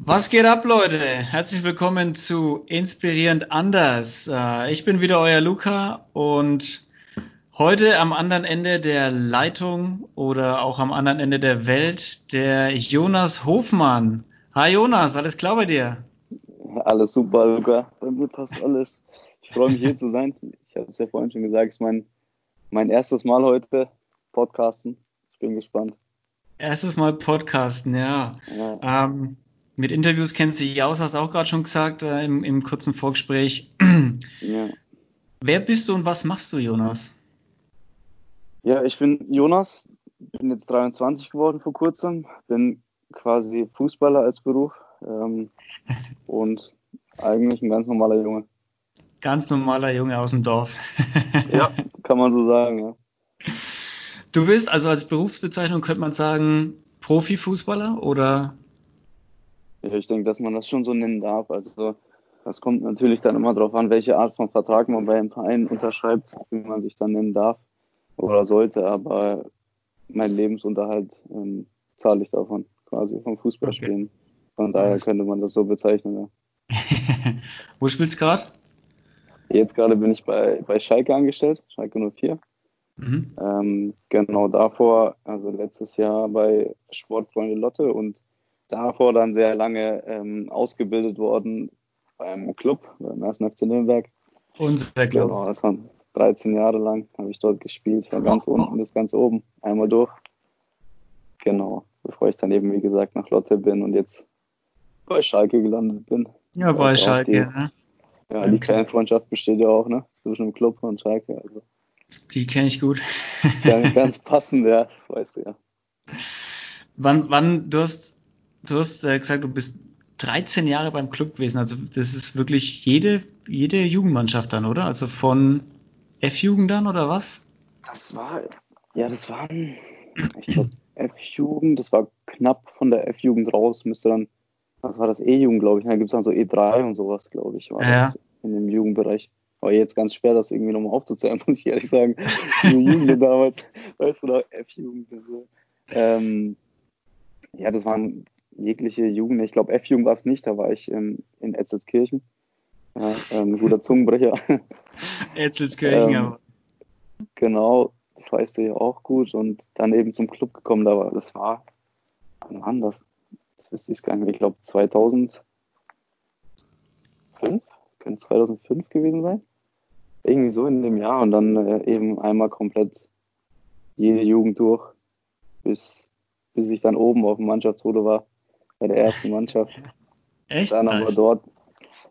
Was geht ab, Leute? Herzlich willkommen zu Inspirierend Anders. Äh, ich bin wieder euer Luca und heute am anderen Ende der Leitung oder auch am anderen Ende der Welt der Jonas Hofmann. Hi Jonas, alles klar bei dir? Alles super, Luca. Bei mir passt alles. Ich freue mich hier zu sein. Ich habe es ja vorhin schon gesagt, es ist mein, mein erstes Mal heute Podcasten. Ich bin gespannt. Erstes Mal Podcasten, ja. ja. Ähm, mit Interviews kennt sich aus, hast du auch gerade schon gesagt äh, im, im, kurzen Vorgespräch. ja. Wer bist du und was machst du, Jonas? Ja, ich bin Jonas, bin jetzt 23 geworden vor kurzem, bin quasi Fußballer als Beruf ähm, und eigentlich ein ganz normaler Junge. Ganz normaler Junge aus dem Dorf. ja, kann man so sagen, ja. Du bist also als Berufsbezeichnung könnte man sagen Profifußballer oder ich denke, dass man das schon so nennen darf. Also das kommt natürlich dann immer darauf an, welche Art von Vertrag man bei einem Verein unterschreibt, wie man sich dann nennen darf oder sollte. Aber mein Lebensunterhalt ähm, zahle ich davon, quasi vom Fußballspielen. Okay. Von daher könnte man das so bezeichnen. Ja. Wo spielst du gerade? Jetzt gerade bin ich bei, bei Schalke angestellt, Schalke 04. Mhm. Ähm, genau davor, also letztes Jahr bei Sportfreunde Lotte und davor dann sehr lange ähm, ausgebildet worden beim Club, beim 1. FC Nürnberg. Unser Club. Genau, das waren 13 Jahre lang, habe ich dort gespielt, von ganz unten bis ganz oben, einmal durch. Genau, bevor ich dann eben, wie gesagt, nach Lotte bin und jetzt bei Schalke gelandet bin. Ja, bei Schalke, die, ne? Ja, die kleine Freundschaft besteht ja auch, ne? Zwischen dem Club und Schalke. Also. Die kenne ich gut. ganz, ganz passend, ja, weißt du ja. Wann, wann, du hast du hast äh, gesagt, du bist 13 Jahre beim Club gewesen. Also das ist wirklich jede, jede Jugendmannschaft dann, oder? Also von F-Jugend dann oder was? Das war, ja, das waren, ich glaube, F-Jugend, das war knapp von der F-Jugend raus, müsste dann, was war das E-Jugend, glaube ich. Da gibt es dann so E3 und sowas, glaube ich, war ja. das in dem Jugendbereich. Aber jetzt ganz schwer, das irgendwie nochmal aufzuzählen, muss ich ehrlich sagen. Die Jugend damals, weißt du noch, F-Jugend. Also, ähm, ja, das waren jegliche Jugend, ich glaube F-Jugend war es nicht, da war ich ähm, in Etzelskirchen. Ja, ähm, guter Zungenbrecher. Etzelskirchen, ähm. Genau, das weißt du ja auch gut. Und dann eben zum Club gekommen, da war, das war, wann war das? Das wüsste ich gar nicht mehr. Ich glaube 2005, könnte 2005 gewesen sein. Irgendwie so in dem Jahr und dann äh, eben einmal komplett jede Jugend durch, bis, bis ich dann oben auf dem Mannschaftsfoto war bei der ersten Mannschaft. Echt? Dann aber dort,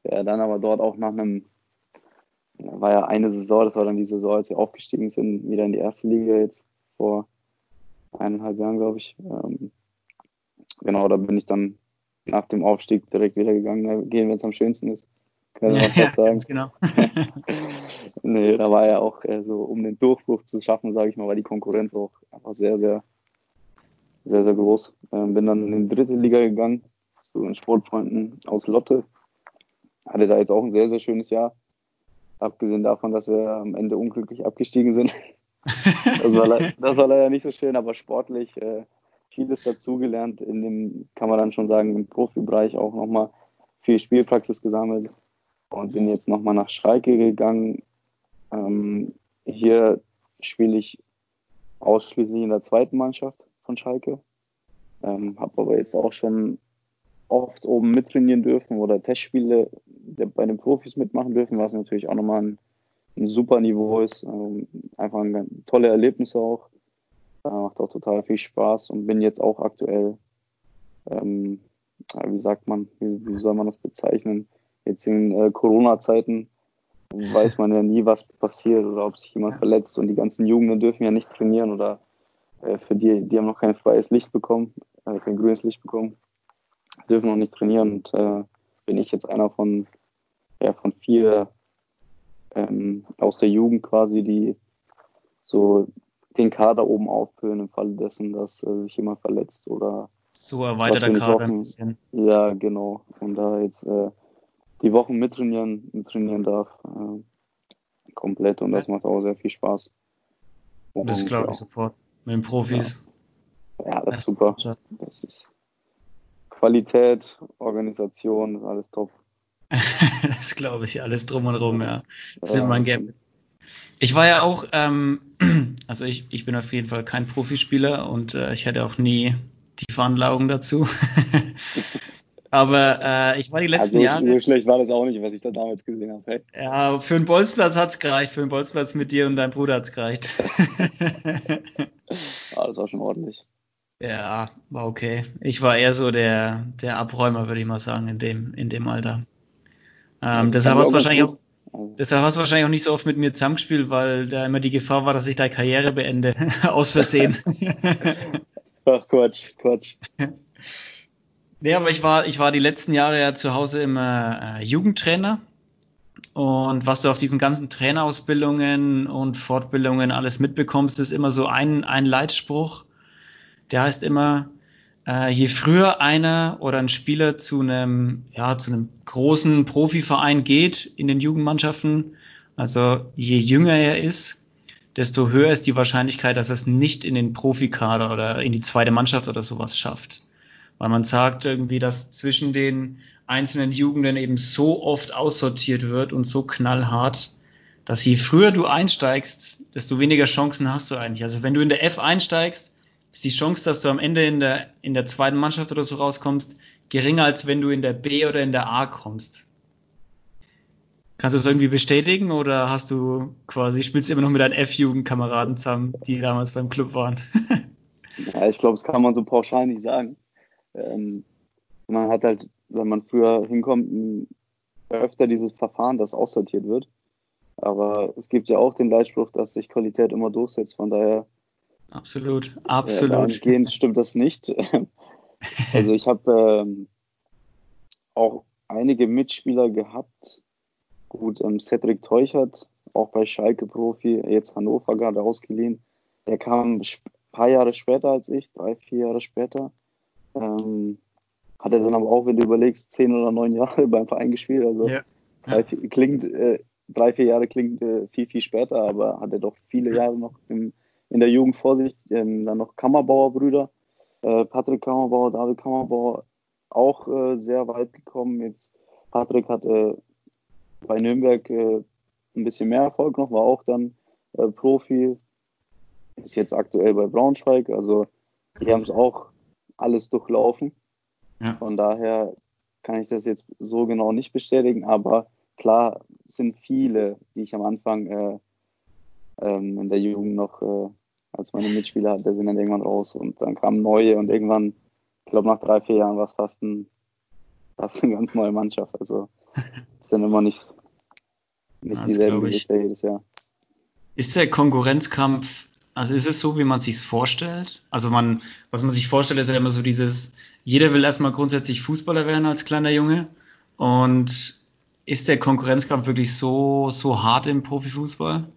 ja, dann aber dort auch nach einem, war ja eine Saison, das war dann die Saison, als sie aufgestiegen sind, wieder in die erste Liga jetzt vor eineinhalb Jahren, glaube ich. Ähm, genau, da bin ich dann nach dem Aufstieg direkt wieder gegangen. Da gehen, wenn es am schönsten ist. Kann man fast sagen. genau. nee, da war ja auch äh, so, um den Durchbruch zu schaffen, sage ich mal, war die Konkurrenz auch einfach sehr, sehr sehr, sehr groß. Ähm, bin dann in die dritte Liga gegangen, zu den Sportfreunden aus Lotte. Hatte da jetzt auch ein sehr, sehr schönes Jahr. Abgesehen davon, dass wir am Ende unglücklich abgestiegen sind. das, war, das war leider nicht so schön, aber sportlich äh, vieles dazugelernt. In dem, kann man dann schon sagen, im Profibereich auch nochmal viel Spielpraxis gesammelt. Und bin jetzt nochmal nach Schalke gegangen. Ähm, hier spiele ich ausschließlich in der zweiten Mannschaft von Schalke. Ähm, habe aber jetzt auch schon oft oben mittrainieren dürfen oder Testspiele bei den Profis mitmachen dürfen, was natürlich auch nochmal ein, ein super Niveau ist. Ähm, einfach ein tolle Erlebnisse auch. Äh, macht auch total viel Spaß und bin jetzt auch aktuell, ähm, wie sagt man, wie, wie, soll man das bezeichnen? Jetzt in äh, Corona-Zeiten weiß man ja nie, was passiert oder ob sich jemand verletzt und die ganzen Jugenden dürfen ja nicht trainieren oder äh, für die, die haben noch kein freies Licht bekommen, äh, kein grünes Licht bekommen, dürfen noch nicht trainieren und äh, bin ich jetzt einer von, ja, von vier ähm, aus der Jugend quasi, die so den Kader oben auffüllen im Falle dessen, dass äh, sich jemand verletzt oder so erweiterter Kader ein bisschen. Ja, genau. Und da jetzt äh, die Wochen mittrainieren, mittrainieren darf, komplett und das macht auch sehr viel Spaß. Und, das glaube ich ja. sofort mit den Profis. Ja, ja das ist super. Das ist, Qualität, Organisation, alles top. das glaube ich, alles drum und rum, ja. Das ja, man gern. Ich war ja auch, ähm, also ich, ich bin auf jeden Fall kein Profispieler und äh, ich hätte auch nie die Veranlagung dazu. Aber äh, ich war die letzten also, Jahre. So schlecht war das auch nicht, was ich da damals gesehen habe. Hey. Ja, für einen Bolzplatz hat es gereicht. Für einen Bolzplatz mit dir und deinem Bruder hat es gereicht. das war schon ordentlich. Ja, war okay. Ich war eher so der, der Abräumer, würde ich mal sagen, in dem, in dem Alter. Ähm, deshalb hast du wahrscheinlich auch, deshalb hast du wahrscheinlich auch nicht so oft mit mir zusammengespielt, weil da immer die Gefahr war, dass ich deine Karriere beende. Aus Versehen. Ach, Quatsch, Quatsch. Nee, aber ich war, ich war die letzten Jahre ja zu Hause immer äh, Jugendtrainer. Und was du auf diesen ganzen Trainerausbildungen und Fortbildungen alles mitbekommst, ist immer so ein, ein Leitspruch. Der heißt immer, äh, je früher einer oder ein Spieler zu einem, ja, zu einem großen Profiverein geht in den Jugendmannschaften, also je jünger er ist, desto höher ist die Wahrscheinlichkeit, dass er es nicht in den Profikader oder in die zweite Mannschaft oder sowas schafft weil man sagt irgendwie, dass zwischen den einzelnen Jugenden eben so oft aussortiert wird und so knallhart, dass je früher du einsteigst, desto weniger Chancen hast du eigentlich. Also wenn du in der F einsteigst, ist die Chance, dass du am Ende in der, in der zweiten Mannschaft oder so rauskommst, geringer als wenn du in der B oder in der A kommst. Kannst du das irgendwie bestätigen oder hast du quasi, spielst du immer noch mit deinen F-Jugendkameraden zusammen, die damals beim Club waren? ja, ich glaube, das kann man so pauschal nicht sagen. Ähm, man hat halt, wenn man früher hinkommt, öfter dieses Verfahren, das aussortiert wird. Aber es gibt ja auch den Leitspruch, dass sich Qualität immer durchsetzt. Von daher. Absolut, absolut. Äh, stimmt das nicht. also ich habe ähm, auch einige Mitspieler gehabt. Gut, ähm, Cedric Teuchert, auch bei Schalke Profi, jetzt Hannover gerade ausgeliehen. Der kam ein paar Jahre später als ich, drei, vier Jahre später. Ähm, hat er dann aber auch, wenn du überlegst, zehn oder neun Jahre beim Verein gespielt. Also ja. drei, vier, klingt, äh, drei, vier Jahre klingt äh, viel, viel später, aber hat er doch viele Jahre noch im, in der Jugend vor sich. Ähm, dann noch Kammerbauer-Brüder, äh, Patrick Kammerbauer, David Kammerbauer, auch äh, sehr weit gekommen. Jetzt Patrick hat äh, bei Nürnberg äh, ein bisschen mehr Erfolg noch, war auch dann Profi, ist jetzt aktuell bei Braunschweig. Also die haben es auch alles durchlaufen. Ja. Von daher kann ich das jetzt so genau nicht bestätigen, aber klar sind viele, die ich am Anfang äh, ähm, in der Jugend noch äh, als meine Mitspieler hatte, sind dann irgendwann raus und dann kamen neue und irgendwann, ich glaube nach drei, vier Jahren war es fast, ein, fast eine ganz neue Mannschaft. Also ist dann immer nicht, nicht dieselben Gesichter jedes Jahr. Ist der Konkurrenzkampf also ist es so, wie man sich vorstellt? Also man, was man sich vorstellt, ist ja immer so dieses, jeder will erstmal grundsätzlich Fußballer werden als kleiner Junge. Und ist der Konkurrenzkampf wirklich so, so hart im Profifußball?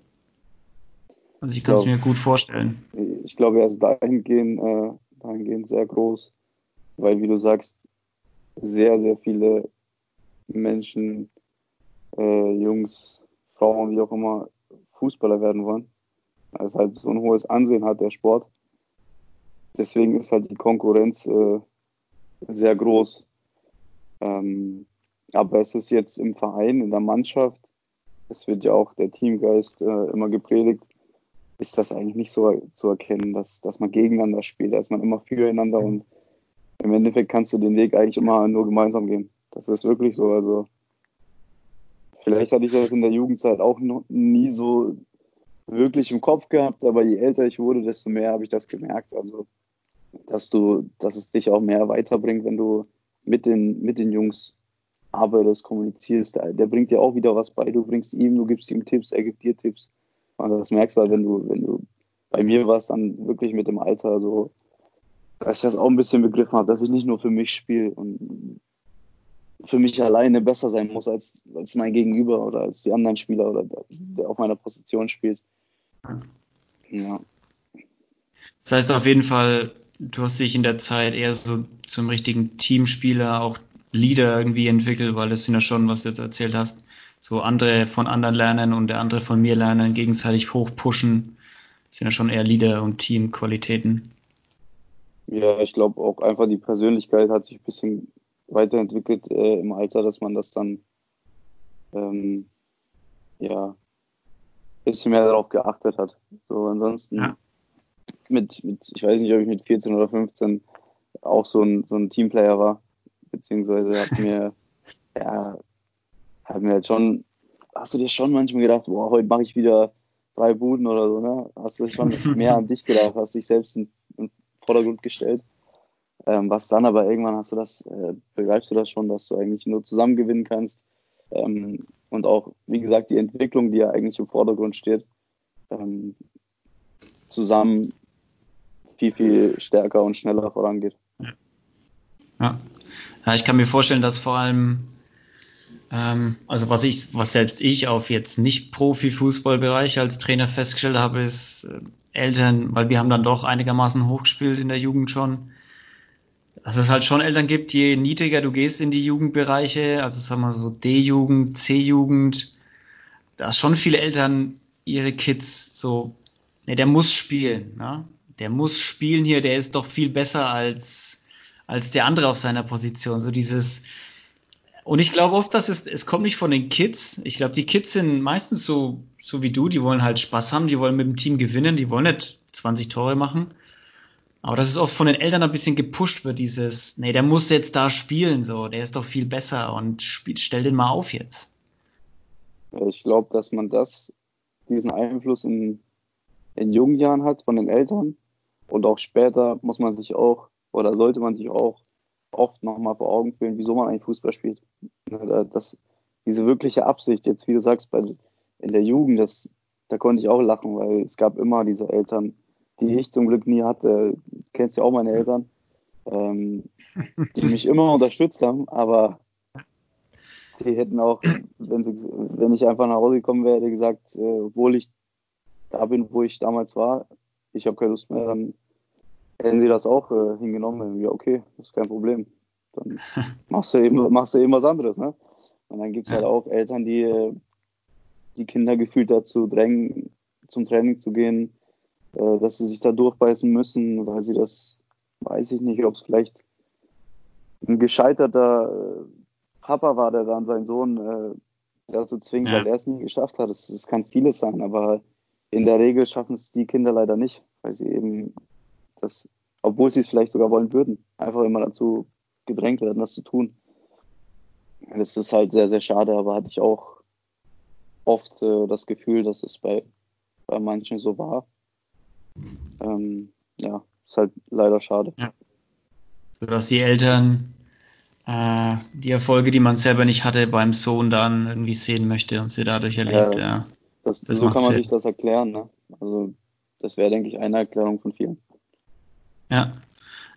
Also ich kann es mir gut vorstellen. Ich glaube, er ist dahingehend, äh, dahingehend sehr groß, weil wie du sagst, sehr, sehr viele Menschen, äh, Jungs, Frauen, wie auch immer, Fußballer werden wollen weil es halt so ein hohes Ansehen hat, der Sport. Deswegen ist halt die Konkurrenz äh, sehr groß. Ähm, aber es ist jetzt im Verein, in der Mannschaft, es wird ja auch der Teamgeist äh, immer gepredigt, ist das eigentlich nicht so zu erkennen, dass, dass man gegeneinander spielt. Da ist man immer füreinander und im Endeffekt kannst du den Weg eigentlich immer nur gemeinsam gehen. Das ist wirklich so. Also vielleicht hatte ich das in der Jugendzeit auch noch nie so wirklich im Kopf gehabt, aber je älter ich wurde, desto mehr habe ich das gemerkt. Also, dass du, dass es dich auch mehr weiterbringt, wenn du mit den, mit den Jungs arbeitest, kommunizierst. Der, der bringt dir auch wieder was bei. Du bringst ihm, du gibst ihm Tipps, er gibt dir Tipps. Und das merkst du halt, wenn du, wenn du bei mir warst, dann wirklich mit dem Alter so, dass ich das auch ein bisschen begriffen habe, dass ich nicht nur für mich spiele und für mich alleine besser sein muss als, als mein Gegenüber oder als die anderen Spieler oder der, der auf meiner Position spielt. Ja. Das heißt auf jeden Fall, du hast dich in der Zeit eher so zum richtigen Teamspieler, auch Leader irgendwie entwickelt, weil das sind ja schon, was du jetzt erzählt hast, so andere von anderen lernen und der andere von mir lernen, gegenseitig hochpushen, das sind ja schon eher Leader- und Teamqualitäten. Ja, ich glaube auch einfach die Persönlichkeit hat sich ein bisschen weiterentwickelt äh, im Alter, dass man das dann ähm, ja bisschen mehr darauf geachtet hat. So ansonsten ja. mit, mit, ich weiß nicht, ob ich mit 14 oder 15 auch so ein, so ein Teamplayer war, beziehungsweise hat mir, ja, hat mir halt schon, hast du dir schon manchmal gedacht, boah, heute mache ich wieder drei Buden oder so, ne? Hast du schon mehr an dich gedacht, hast dich selbst in, in Vordergrund gestellt. Ähm, was dann aber irgendwann hast du das, äh, begreifst du das schon, dass du eigentlich nur zusammen gewinnen kannst. Ähm, und auch, wie gesagt, die Entwicklung, die ja eigentlich im Vordergrund steht, ähm, zusammen viel, viel stärker und schneller vorangeht. Ja. ja, ich kann mir vorstellen, dass vor allem, ähm, also was ich, was selbst ich auf jetzt nicht Profi-Fußballbereich als Trainer festgestellt habe, ist äh, Eltern, weil wir haben dann doch einigermaßen hochgespielt in der Jugend schon, dass es halt schon Eltern gibt, je niedriger du gehst in die Jugendbereiche, also sagen wir so D-Jugend, C-Jugend, dass schon viele Eltern ihre Kids so, ne, der muss spielen, ne? der muss spielen hier, der ist doch viel besser als, als der andere auf seiner Position. So dieses, und ich glaube oft, dass es, es kommt nicht von den Kids. Ich glaube, die Kids sind meistens so, so wie du, die wollen halt Spaß haben, die wollen mit dem Team gewinnen, die wollen nicht 20 Tore machen. Aber dass es oft von den Eltern ein bisschen gepusht wird, dieses, nee, der muss jetzt da spielen, so, der ist doch viel besser und spiel, stell den mal auf jetzt. Ich glaube, dass man das, diesen Einfluss in, in jungen Jahren hat von den Eltern und auch später muss man sich auch oder sollte man sich auch oft nochmal vor Augen führen, wieso man eigentlich Fußball spielt. Das, diese wirkliche Absicht, jetzt wie du sagst, bei, in der Jugend, das, da konnte ich auch lachen, weil es gab immer diese Eltern, die ich zum Glück nie hatte. Du kennst ja auch meine Eltern, ähm, die mich immer unterstützt haben, aber die hätten auch, wenn, sie, wenn ich einfach nach Hause gekommen wäre, gesagt, äh, obwohl ich da bin, wo ich damals war, ich habe keine Lust mehr, dann hätten sie das auch äh, hingenommen. Ja, okay, das ist kein Problem. Dann machst du eben, machst du eben was anderes, ne? Und dann gibt es halt auch Eltern, die äh, die Kinder gefühlt dazu drängen, zum Training zu gehen, äh, dass sie sich da durchbeißen müssen, weil sie das, weiß ich nicht, ob es vielleicht ein gescheiterter äh, Papa war, der dann seinen Sohn äh, dazu zwingt, ja. weil er es nie geschafft hat. Das, das kann vieles sein, aber in der Regel schaffen es die Kinder leider nicht, weil sie eben das, obwohl sie es vielleicht sogar wollen würden, einfach immer dazu gedrängt werden, das zu tun. Das ist halt sehr, sehr schade, aber hatte ich auch oft äh, das Gefühl, dass es bei, bei manchen so war. Ähm, ja, ist halt leider schade. Ja. So dass die Eltern äh, die Erfolge, die man selber nicht hatte, beim Sohn dann irgendwie sehen möchte und sie dadurch erlebt. Ja, ja. Das, das so kann man Sinn. sich das erklären. Ne? Also das wäre, denke ich, eine Erklärung von vielen. Ja.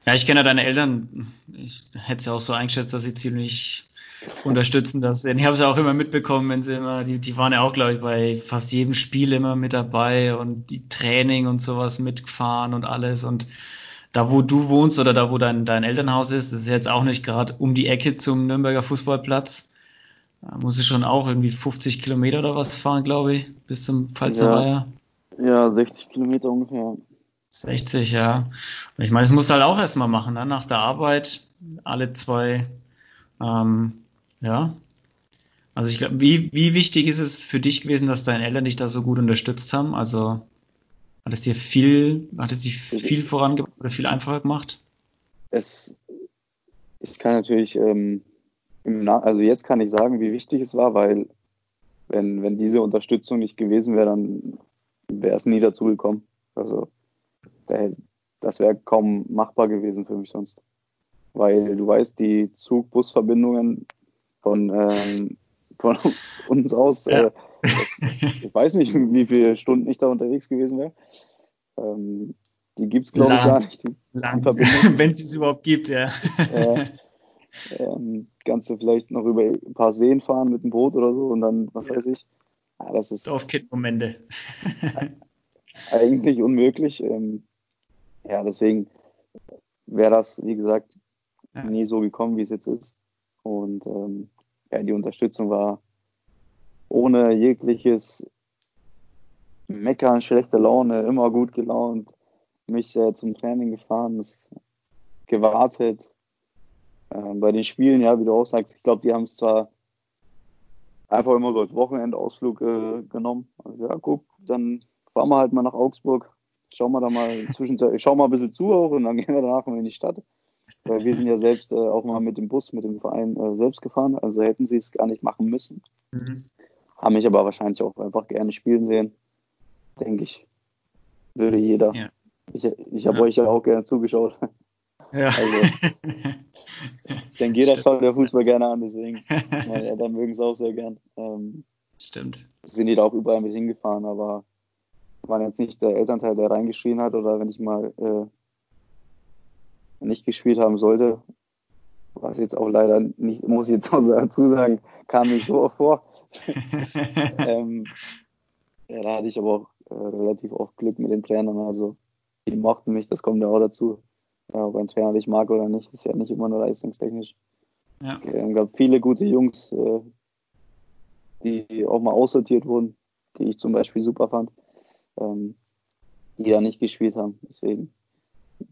Ja, ich kenne ja deine Eltern. Ich hätte es ja auch so eingeschätzt, dass sie ziemlich unterstützen das. Ich habe es ja auch immer mitbekommen, wenn sie immer, die, die waren ja auch, glaube ich, bei fast jedem Spiel immer mit dabei und die Training und sowas mitgefahren und alles. Und da, wo du wohnst oder da, wo dein, dein Elternhaus ist, das ist jetzt auch nicht gerade um die Ecke zum Nürnberger Fußballplatz. Da muss ich schon auch irgendwie 50 Kilometer oder was fahren, glaube ich, bis zum Pfalzer ja, ja, 60 Kilometer ungefähr. 60, ja. Ich meine, das musst du halt auch erstmal machen, ne? nach der Arbeit, alle zwei, ähm, ja. Also ich glaube, wie, wie wichtig ist es für dich gewesen, dass deine Eltern dich da so gut unterstützt haben? Also hat es dir viel, hat es dich viel vorangebracht oder viel einfacher gemacht? Es, ich kann natürlich, ähm, also jetzt kann ich sagen, wie wichtig es war, weil wenn, wenn diese Unterstützung nicht gewesen wäre, dann wäre es nie dazu gekommen. Also das wäre kaum machbar gewesen für mich sonst. Weil du weißt, die Zug-Bus-Verbindungen von, ähm, von uns aus, ja. äh, ich weiß nicht, wie viele Stunden ich da unterwegs gewesen wäre. Ähm, die gibt es, glaube ich, gar nicht. Die, die Wenn es es überhaupt gibt, ja. Äh, ähm, kannst du vielleicht noch über ein paar Seen fahren mit dem Boot oder so und dann, was weiß ich. Ja, das ist Dorfkind-Momente. eigentlich unmöglich. Ähm, ja, deswegen wäre das, wie gesagt, ja. nie so gekommen, wie es jetzt ist. Und ähm, ja, die Unterstützung war ohne jegliches Meckern, schlechte Laune, immer gut gelaunt, mich äh, zum Training gefahren. Das gewartet. Ähm, bei den Spielen, ja, wie du auch sagst, ich glaube, die haben es zwar einfach immer so als Wochenendausflug äh, genommen. Also, ja, guck, dann fahren wir halt mal nach Augsburg, schauen wir da mal zwischendurch, schauen mal ein bisschen zu auch und dann gehen wir danach mal in die Stadt. Weil wir sind ja selbst äh, auch mal mit dem Bus, mit dem Verein äh, selbst gefahren, also hätten sie es gar nicht machen müssen. Mhm. Haben mich aber wahrscheinlich auch einfach gerne spielen sehen. Denke ich, würde jeder. Ja. Ich, ich habe ja. euch ja auch gerne zugeschaut. Ja. Also, ich denke, jeder schaut der Fußball gerne an, deswegen. Meine Eltern mögen es auch sehr gern. Ähm, Stimmt. Sind die da auch überall mit hingefahren, aber waren jetzt nicht der Elternteil, der reingeschrien hat oder wenn ich mal äh, nicht gespielt haben sollte, was jetzt auch leider nicht, muss ich jetzt auch dazu sagen, kam nicht so vor. ähm, ja, da hatte ich aber auch äh, relativ oft Glück mit den Trainern. Also die mochten mich, das kommt ja auch dazu. Ja, ob ein Trainer dich mag oder nicht, ist ja nicht immer nur leistungstechnisch. Ja. Es gab viele gute Jungs, äh, die auch mal aussortiert wurden, die ich zum Beispiel super fand ähm, die da nicht gespielt haben. Deswegen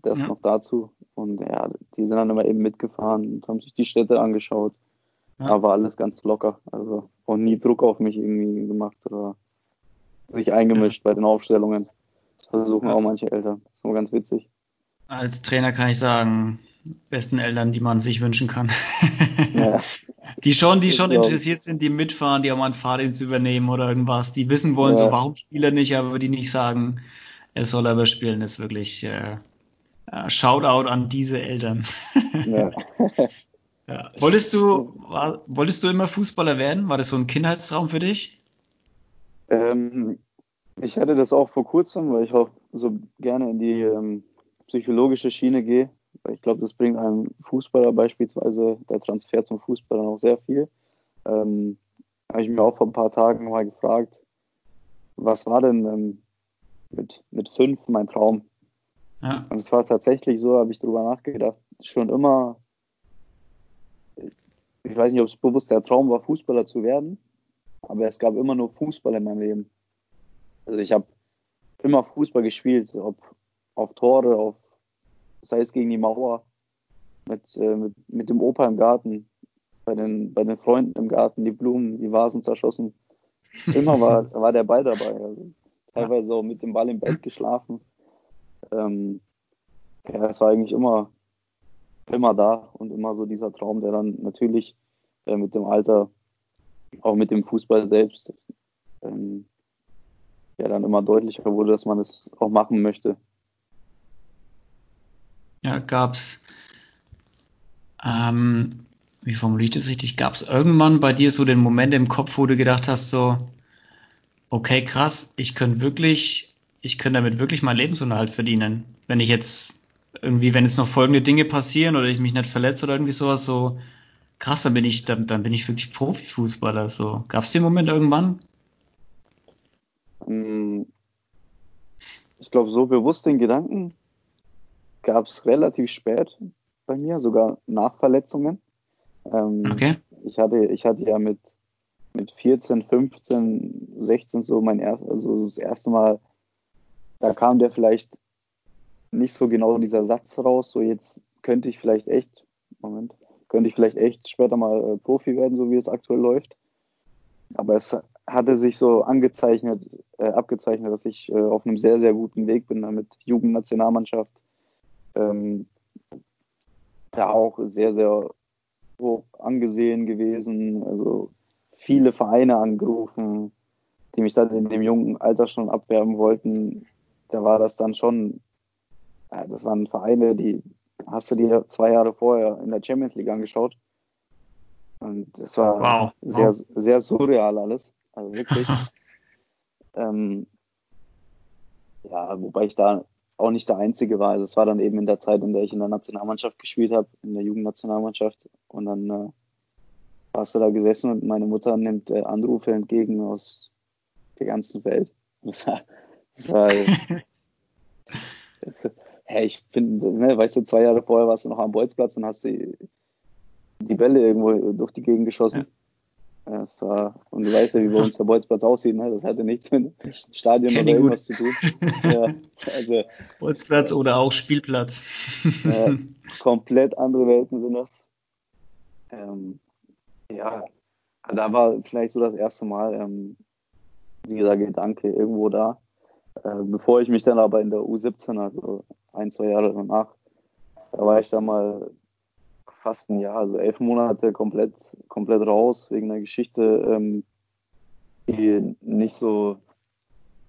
das ja. noch dazu. Und ja, die sind dann immer eben mitgefahren und haben sich die Städte angeschaut. Ja. Aber alles ganz locker. Also auch nie Druck auf mich irgendwie gemacht oder sich eingemischt ja. bei den Aufstellungen. Das versuchen ja. auch manche Eltern. Das ist nur ganz witzig. Als Trainer kann ich sagen, besten Eltern, die man sich wünschen kann. Ja. Die schon, die schon interessiert sind, die mitfahren, die auch mal einen Fahrdienst übernehmen oder irgendwas, die wissen wollen, ja. so warum spielt er nicht, aber die nicht sagen, er soll aber spielen, ist wirklich äh, Shoutout an diese Eltern. Ja. ja. Wolltest du, war, wolltest du immer Fußballer werden? War das so ein Kindheitstraum für dich? Ähm, ich hatte das auch vor kurzem, weil ich auch so gerne in die ähm, psychologische Schiene gehe weil ich glaube, das bringt einem Fußballer beispielsweise der Transfer zum Fußballer noch sehr viel. Ähm, habe ich mir auch vor ein paar Tagen mal gefragt, was war denn ähm, mit, mit fünf mein Traum? Ja. Und es war tatsächlich so, habe ich darüber nachgedacht, schon immer, ich weiß nicht, ob es bewusst der Traum war, Fußballer zu werden, aber es gab immer nur Fußball in meinem Leben. Also ich habe immer Fußball gespielt, ob auf Tore, auf sei es gegen die Mauer, mit, äh, mit, mit dem Opa im Garten, bei den, bei den Freunden im Garten, die Blumen, die Vasen zerschossen. Immer war, war der Ball dabei. Also, teilweise auch mit dem Ball im Bett geschlafen. Ähm, ja, es war eigentlich immer, immer da und immer so dieser Traum, der dann natürlich äh, mit dem Alter, auch mit dem Fußball selbst, ähm, ja, dann immer deutlicher wurde, dass man es auch machen möchte. Ja, gab's, ähm, wie formuliere ich das richtig? Gab es irgendwann bei dir so den Moment im Kopf, wo du gedacht hast, so, okay, krass, ich könnte wirklich, ich könnte damit wirklich meinen Lebensunterhalt verdienen. Wenn ich jetzt irgendwie, wenn jetzt noch folgende Dinge passieren oder ich mich nicht verletze oder irgendwie sowas, so krass, dann bin ich, dann, dann bin ich wirklich Profifußballer. So, gab es den Moment irgendwann? Hm, ich glaube, so bewusst den Gedanken gab es relativ spät bei mir, sogar nach Verletzungen. Ähm, okay. Ich hatte, ich hatte ja mit, mit 14, 15, 16 so mein erst, also das erste Mal, da kam der vielleicht nicht so genau dieser Satz raus, so jetzt könnte ich vielleicht echt, Moment, könnte ich vielleicht echt später mal äh, Profi werden, so wie es aktuell läuft. Aber es hatte sich so angezeichnet, äh, abgezeichnet, dass ich äh, auf einem sehr, sehr guten Weg bin, mit Jugendnationalmannschaft, ähm, da auch sehr, sehr hoch angesehen gewesen. Also viele Vereine angerufen, die mich dann in dem jungen Alter schon abwerben wollten. Da war das dann schon, ja, das waren Vereine, die hast du dir zwei Jahre vorher in der Champions League angeschaut. Und es war wow. sehr, wow. sehr surreal alles. Also wirklich. ähm, ja, wobei ich da auch nicht der Einzige war. Also es war dann eben in der Zeit, in der ich in der Nationalmannschaft gespielt habe, in der Jugendnationalmannschaft. Und dann äh, warst du da gesessen und meine Mutter nimmt äh, Anrufe entgegen aus der ganzen Welt. Das war, das war das, hey, ich finde, ne, weißt du, zwei Jahre vorher warst du noch am Bolzplatz und hast die, die Bälle irgendwo durch die Gegend geschossen. Es war, und du weißt ja, wie bei uns der Bolzplatz aussieht, ne? Das hatte nichts mit Stadion oder irgendwas zu tun. ja, also, Bolzplatz oder auch Spielplatz. äh, komplett andere Welten sind das. Ähm, ja, da war vielleicht so das erste Mal ähm, dieser Gedanke irgendwo da. Äh, bevor ich mich dann aber in der U17, also ein, zwei Jahre danach, da war ich da mal fast ein Jahr, also elf Monate komplett, komplett raus wegen einer Geschichte, ähm, die nicht so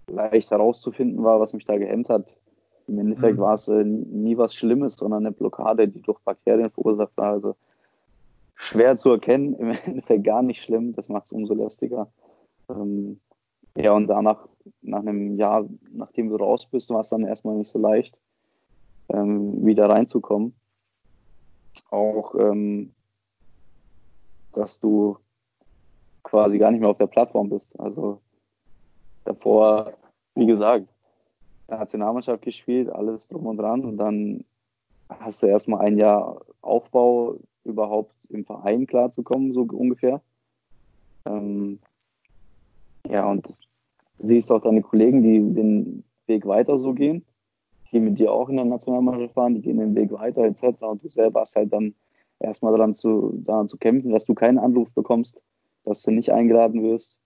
leicht herauszufinden war, was mich da gehemmt hat. Im Endeffekt mhm. war es äh, nie was Schlimmes, sondern eine Blockade, die durch Bakterien verursacht war. Also schwer zu erkennen, im Endeffekt gar nicht schlimm, das macht es umso lästiger. Ähm, ja, und danach, nach einem Jahr, nachdem du raus bist, war es dann erstmal nicht so leicht, ähm, wieder reinzukommen auch, ähm, dass du quasi gar nicht mehr auf der Plattform bist. Also davor, wie gesagt, Nationalmannschaft gespielt, alles drum und dran und dann hast du erstmal ein Jahr Aufbau, überhaupt im Verein klarzukommen, so ungefähr. Ähm, ja, und siehst auch deine Kollegen, die den Weg weiter so gehen die mit dir auch in der Nationalmannschaft fahren, die gehen den Weg weiter etc. Und du selber hast halt dann erstmal daran zu, daran zu kämpfen, dass du keinen Anruf bekommst, dass du nicht eingeladen wirst,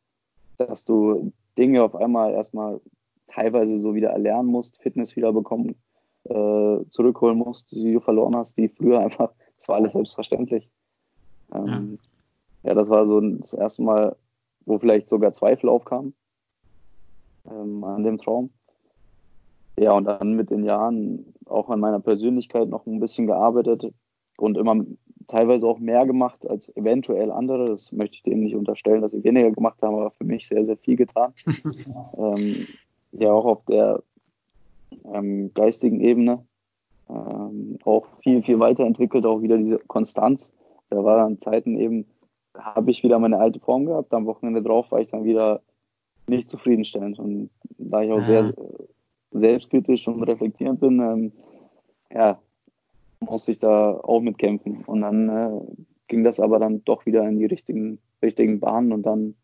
dass du Dinge auf einmal erstmal teilweise so wieder erlernen musst, Fitness wieder bekommen, äh, zurückholen musst, die du verloren hast, die früher einfach, das war alles selbstverständlich. Ähm, ja. ja. das war so das erste Mal, wo vielleicht sogar Zweifel aufkamen ähm, an dem Traum. Ja, und dann mit den Jahren auch an meiner Persönlichkeit noch ein bisschen gearbeitet und immer teilweise auch mehr gemacht als eventuell andere. Das möchte ich denen nicht unterstellen, dass sie weniger gemacht haben, aber für mich sehr, sehr viel getan. ähm, ja, auch auf der ähm, geistigen Ebene ähm, auch viel, viel weiterentwickelt, auch wieder diese Konstanz. Da war dann Zeiten eben, habe ich wieder meine alte Form gehabt, am Wochenende drauf war ich dann wieder nicht zufriedenstellend. Und da ich auch ja. sehr selbstkritisch und reflektierend bin, ähm, ja, musste ich da auch mitkämpfen. Und dann äh, ging das aber dann doch wieder in die richtigen, richtigen Bahnen und dann,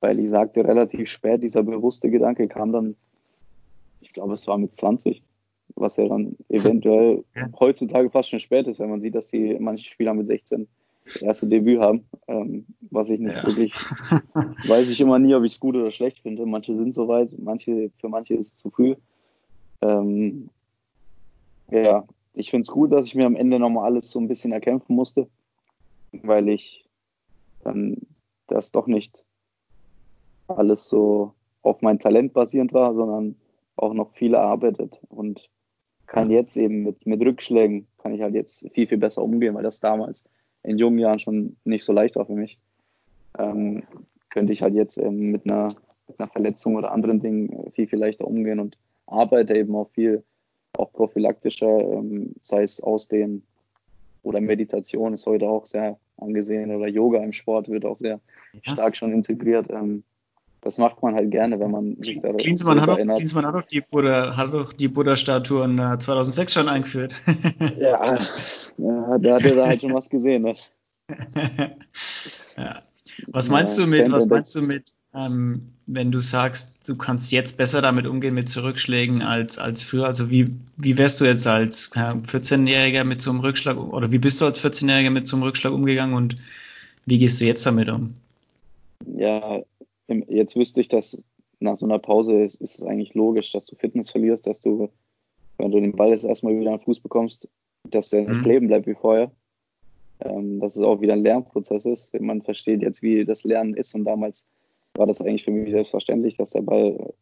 weil ich sagte, relativ spät, dieser bewusste Gedanke kam dann, ich glaube, es war mit 20, was ja dann eventuell heutzutage fast schon spät ist, wenn man sieht, dass die manche Spieler mit 16 das erste Debüt haben, ähm, was ich nicht ja. wirklich, weiß ich immer nie, ob ich es gut oder schlecht finde. Manche sind soweit, manche, für manche ist es zu früh. Ähm, ja, ich finde es gut, dass ich mir am Ende nochmal alles so ein bisschen erkämpfen musste, weil ich dann das doch nicht alles so auf mein Talent basierend war, sondern auch noch viel erarbeitet und kann jetzt eben mit, mit Rückschlägen, kann ich halt jetzt viel, viel besser umgehen, weil das damals in jungen Jahren schon nicht so leicht war für mich, ähm, könnte ich halt jetzt ähm, mit, einer, mit einer Verletzung oder anderen Dingen viel, viel leichter umgehen und arbeite eben auch viel, auch prophylaktischer, ähm, sei es Ausdehnen oder Meditation ist heute auch sehr angesehen oder Yoga im Sport wird auch sehr ja. stark schon integriert. Ähm, das macht man halt gerne, wenn man sich da Klinsmann hat, erinnert. Klinsmann hat doch die Buddha, hat doch die Buddha-Statuen äh, 2006 schon eingeführt. ja, ja, da hat er da halt schon was gesehen. Ne? ja. Was meinst ja, du mit, was meinst du mit, ähm, wenn du sagst, du kannst jetzt besser damit umgehen mit Zurückschlägen als, als früher? Also wie, wie wärst du jetzt als 14-Jähriger mit so einem Rückschlag oder wie bist du als 14-Jähriger mit so einem Rückschlag umgegangen und wie gehst du jetzt damit um? Ja, jetzt wüsste ich, dass nach so einer Pause ist, ist es eigentlich logisch, dass du Fitness verlierst, dass du, wenn du den Ball jetzt erstmal wieder an den Fuß bekommst, dass der nicht mhm. kleben bleibt wie vorher. Ähm, dass es auch wieder ein Lernprozess ist. Wenn man versteht jetzt, wie das Lernen ist und damals war das eigentlich für mich selbstverständlich, dass der Ball,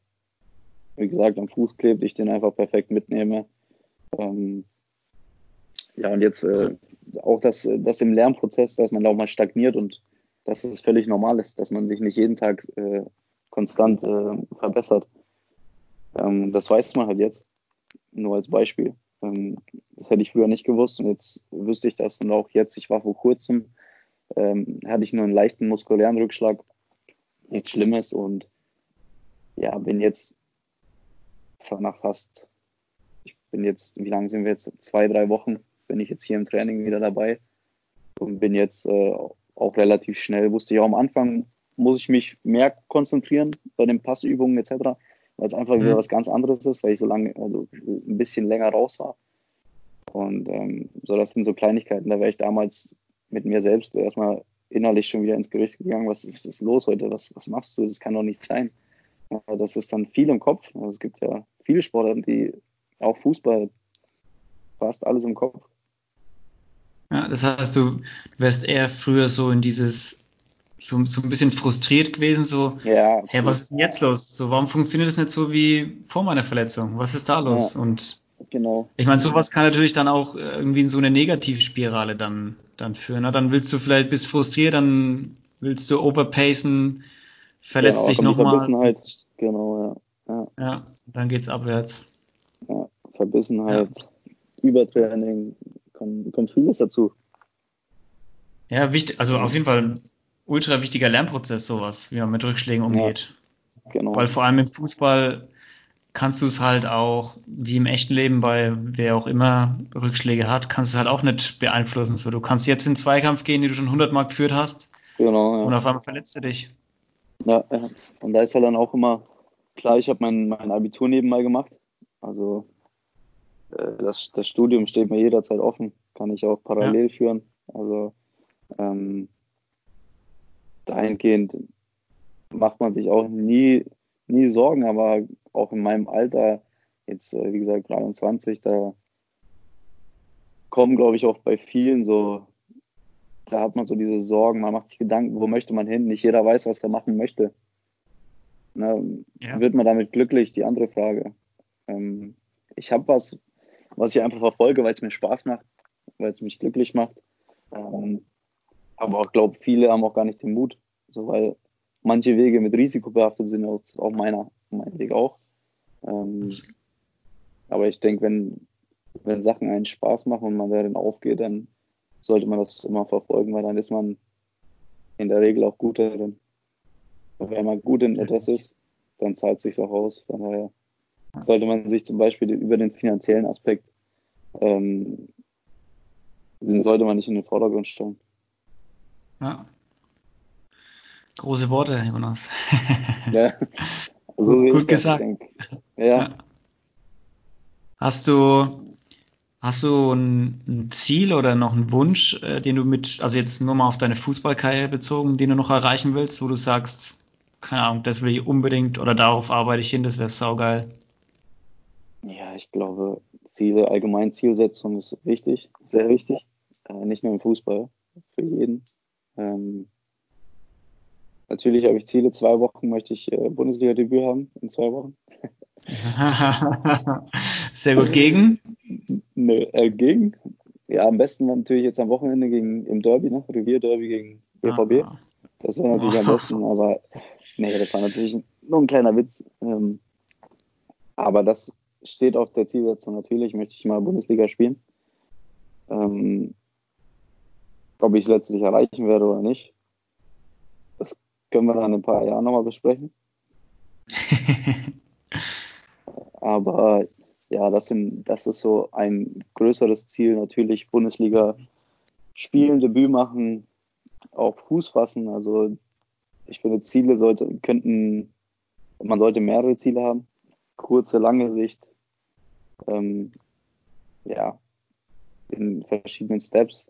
wie gesagt, am Fuß klebt, ich den einfach perfekt mitnehme. Ähm, ja, und jetzt äh, auch das, das im Lernprozess, dass man auch mal stagniert und dass es völlig normal ist, dass man sich nicht jeden Tag äh, konstant äh, verbessert. Ähm, das weiß man halt jetzt, nur als Beispiel. Ähm, das hätte ich früher nicht gewusst und jetzt wüsste ich das und auch jetzt, ich war vor kurzem, ähm, hatte ich nur einen leichten muskulären Rückschlag, nichts Schlimmes und ja, bin jetzt nach fast, ich bin jetzt, wie lange sind wir jetzt? Zwei, drei Wochen bin ich jetzt hier im Training wieder dabei und bin jetzt äh, auch relativ schnell. Wusste ich auch am Anfang, muss ich mich mehr konzentrieren bei den Passübungen etc., weil es einfach mhm. wieder was ganz anderes ist, weil ich so lange, also ein bisschen länger raus war. Und ähm, so, das sind so Kleinigkeiten. Da wäre ich damals mit mir selbst erstmal innerlich schon wieder ins Gericht gegangen. Was, was ist los heute? Was, was machst du? Das kann doch nicht sein. Das ist dann viel im Kopf. Also es gibt ja viele Sportler, die auch Fußball, fast alles im Kopf. Ja, das heißt, du wärst eher früher so in dieses, so, so ein bisschen frustriert gewesen, so, ja, hey, was ist denn jetzt los? So, warum funktioniert das nicht so wie vor meiner Verletzung? Was ist da los? Ja, und genau. Ich meine, sowas kann natürlich dann auch irgendwie in so eine Negativspirale dann, dann führen. Ne? Dann willst du vielleicht, bist frustriert, dann willst du overpacen, verletzt genau, dich nochmal. Verbissenheit, genau, ja. Ja, ja dann geht's abwärts. Ja, Verbissenheit, ja. Übertraining, kommt, kommt vieles dazu. Ja, wichtig, also auf jeden Fall ein ultra wichtiger Lernprozess, sowas, wie man mit Rückschlägen umgeht. Ja, genau. Weil vor allem im Fußball kannst du es halt auch, wie im echten Leben bei wer auch immer Rückschläge hat, kannst du es halt auch nicht beeinflussen. So, du kannst jetzt in den Zweikampf gehen, den du schon 100 Mal geführt hast. Genau, ja. Und auf einmal verletzt du dich. Ja, und da ist halt dann auch immer, klar, ich habe mein, mein Abitur nebenbei gemacht. Also das, das Studium steht mir jederzeit offen, kann ich auch parallel ja. führen. Also ähm, dahingehend macht man sich auch nie, nie Sorgen, aber auch in meinem Alter, jetzt äh, wie gesagt 23, da kommen, glaube ich, auch bei vielen so, da hat man so diese Sorgen, man macht sich Gedanken, wo möchte man hin? Nicht jeder weiß, was er machen möchte. Ne, ja. Wird man damit glücklich? Die andere Frage. Ähm, ich habe was, was ich einfach verfolge, weil es mir Spaß macht, weil es mich glücklich macht. Ähm, aber auch glaube, viele haben auch gar nicht den Mut, so weil manche Wege mit Risiko behaftet sind, auch, meiner, mein Weg auch. Ähm, aber ich denke, wenn, wenn Sachen einen Spaß machen und man darin aufgeht, dann sollte man das immer verfolgen, weil dann ist man in der Regel auch gut darin. Und wenn man gut in etwas ist, dann zahlt es sich auch aus. Von daher sollte man sich zum Beispiel über den finanziellen Aspekt, ähm, den sollte man nicht in den Vordergrund stellen. Ja. Große Worte, Jonas. ja, so gut, gut gesagt. Ja. ja. Hast du, hast du ein, ein, Ziel oder noch einen Wunsch, äh, den du mit, also jetzt nur mal auf deine Fußballkarriere bezogen, den du noch erreichen willst, wo du sagst, keine Ahnung, das will ich unbedingt oder darauf arbeite ich hin, das wäre saugeil? Ja, ich glaube, Ziele, allgemein Zielsetzung ist wichtig, sehr wichtig. Äh, nicht nur im Fußball, für jeden. Ähm, natürlich habe ich Ziele, zwei Wochen möchte ich äh, Bundesliga-Debüt haben, in zwei Wochen. sehr gut gegen? Nö, äh, gegen? Ja, am besten natürlich jetzt am Wochenende gegen im Derby, ne? Revier-Derby gegen BVB. Ah. Das wäre natürlich am besten, aber nee, das war natürlich nur ein kleiner Witz. Ähm, aber das steht auf der Zielsetzung natürlich, möchte ich mal Bundesliga spielen. Ähm, ob ich es letztlich erreichen werde oder nicht, das können wir dann in ein paar Jahren nochmal besprechen. Aber ja, das, sind, das ist so ein größeres Ziel, natürlich Bundesliga spielen, Debüt machen, auch Fuß fassen. Also ich finde, Ziele sollte, könnten, man sollte mehrere Ziele haben. Kurze, lange Sicht, ähm, ja, in verschiedenen Steps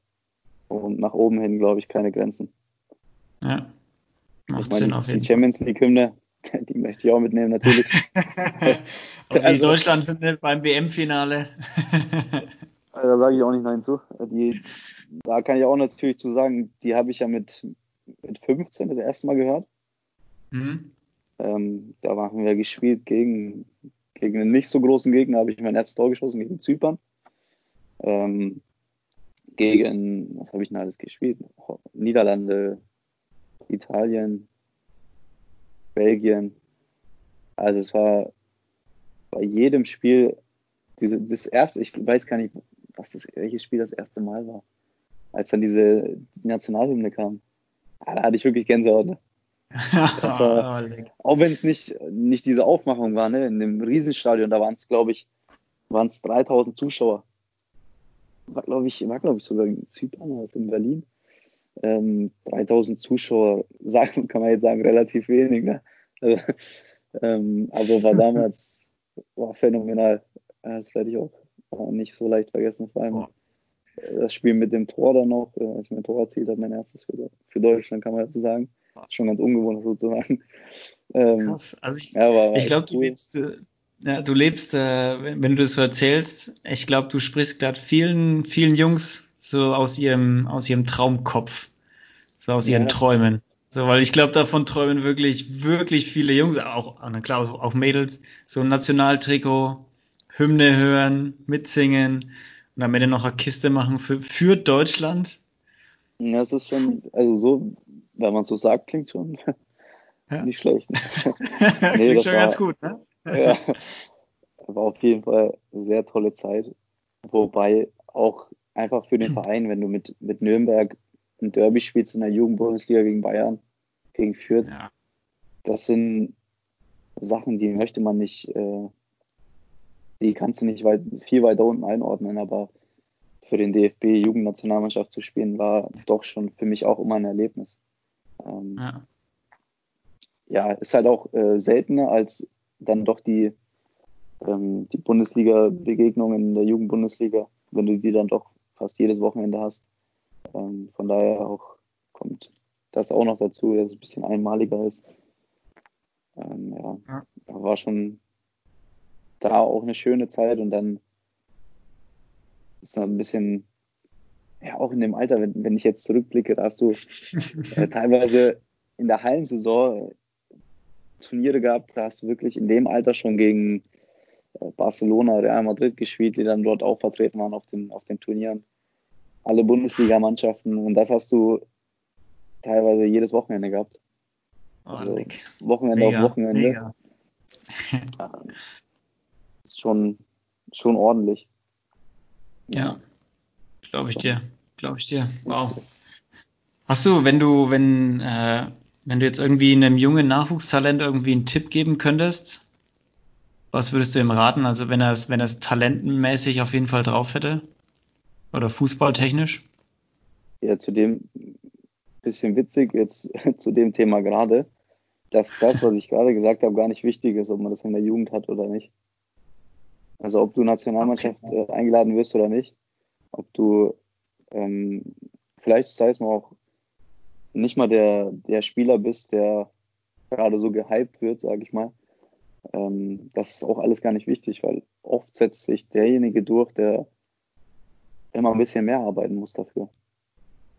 und nach oben hin, glaube ich, keine Grenzen. Ja, macht meine, Sinn auf jeden Fall. Die Champions League-Hymne, die möchte ich auch mitnehmen, natürlich. also, die Deutschland-Hymne beim WM-Finale. da sage ich auch nicht Nein zu. Die, da kann ich auch natürlich zu sagen, die habe ich ja mit, mit 15 das erste Mal gehört. Mhm. Ähm, da waren wir gespielt gegen gegen einen nicht so großen Gegner habe ich mein erstes Tor geschossen, gegen Zypern. Ähm, gegen, was habe ich denn alles gespielt? Niederlande, Italien, Belgien. Also es war bei jedem Spiel diese, das erste, ich weiß gar nicht, was das, welches Spiel das erste Mal war, als dann diese Nationalhymne kam. Ah, da hatte ich wirklich Gänsehaut. War, auch wenn es nicht, nicht diese Aufmachung war, ne, in dem Riesenstadion, da waren es, glaube ich, waren es 3000 Zuschauer. War, glaube ich, war, glaube ich, sogar in Zypern oder in Berlin. ähm, 3000 Zuschauer, sagen, kann man jetzt sagen, relativ wenig. Ne? Also, ähm, aber war damals war phänomenal. Das werde ich auch nicht so leicht vergessen. Vor allem das Spiel mit dem Tor dann noch, äh, als ich mein Tor erzielt habe, mein erstes für, für Deutschland, kann man dazu sagen. Schon ganz ungewohnt sozusagen. Ähm, Krass. Also ich, ja, ich glaube, cool. du lebst, äh, ja, du lebst, äh, wenn, wenn du das so erzählst, ich glaube, du sprichst gerade vielen, vielen Jungs so aus ihrem, aus ihrem Traumkopf, so aus ja. ihren Träumen. So, weil ich glaube, davon träumen wirklich, wirklich viele Jungs, auch, na klar, auch, auch Mädels, so ein Nationaltrikot, Hymne hören, mitsingen und am Ende noch eine Kiste machen für, für Deutschland. Ja, es ist schon, also so, wenn man so sagt, klingt schon ja. nicht schlecht. Ne? nee, klingt schon war, ganz gut, ne? ja, war auf jeden Fall eine sehr tolle Zeit. Wobei auch einfach für den Verein, wenn du mit, mit Nürnberg ein Derby spielst in der Jugendbundesliga gegen Bayern, gegen Fürth, ja. das sind Sachen, die möchte man nicht, äh, die kannst du nicht weit, viel weiter unten einordnen, aber für den DFB Jugendnationalmannschaft zu spielen, war doch schon für mich auch immer ein Erlebnis. Ähm, ja. ja. ist halt auch äh, seltener als dann doch die, ähm, die Bundesliga-Begegnungen in der Jugendbundesliga, wenn du die dann doch fast jedes Wochenende hast. Ähm, von daher auch kommt das auch noch dazu, dass es ein bisschen einmaliger ist. Ähm, ja, ja, war schon da auch eine schöne Zeit und dann ist da ein bisschen, ja, auch in dem Alter, wenn, wenn ich jetzt zurückblicke, da hast du äh, teilweise in der Hallensaison Turniere gehabt, da hast du wirklich in dem Alter schon gegen äh, Barcelona, Real Madrid gespielt, die dann dort auch vertreten waren auf den, auf den Turnieren. Alle Bundesligamannschaften und das hast du teilweise jedes Wochenende gehabt. Oh, also Wochenende mega, auf Wochenende. schon, schon ordentlich. Ja, glaube ich dir. Glaube ich dir. Wow. Hast du, wenn du, wenn, äh, wenn du jetzt irgendwie einem jungen Nachwuchstalent irgendwie einen Tipp geben könntest, was würdest du ihm raten? Also wenn er es, wenn er es talentenmäßig auf jeden Fall drauf hätte? Oder fußballtechnisch? Ja, zu dem bisschen witzig jetzt zu dem Thema gerade, dass das, was ich gerade gesagt habe, gar nicht wichtig ist, ob man das in der Jugend hat oder nicht. Also ob du Nationalmannschaft okay. äh, eingeladen wirst oder nicht, ob du ähm, vielleicht sei es mal auch nicht mal der, der Spieler bist, der gerade so gehypt wird, sage ich mal. Ähm, das ist auch alles gar nicht wichtig, weil oft setzt sich derjenige durch, der immer ein bisschen mehr arbeiten muss dafür.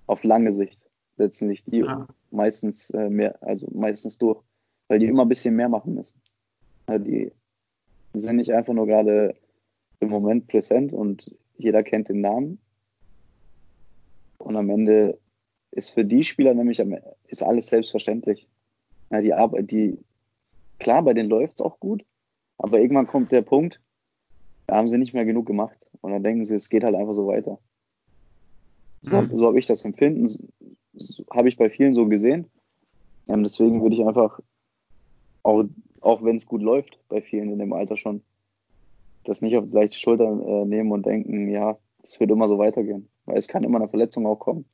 Auf lange Sicht setzen sich die ja. meistens äh, mehr, also meistens durch, weil die immer ein bisschen mehr machen müssen. Ja, die sind nicht einfach nur gerade im Moment präsent und jeder kennt den Namen. Und am Ende ist für die Spieler nämlich ist alles selbstverständlich. Ja, die Arbeit, die, klar, bei denen läuft es auch gut, aber irgendwann kommt der Punkt, da haben sie nicht mehr genug gemacht. Und dann denken sie, es geht halt einfach so weiter. So, mhm. so habe ich das empfinden, so, habe ich bei vielen so gesehen. Ähm, deswegen würde ich einfach auch auch wenn es gut läuft, bei vielen in dem Alter schon, das nicht auf die leichte Schulter äh, nehmen und denken, ja, es wird immer so weitergehen. Weil es kann immer eine Verletzung auch kommen,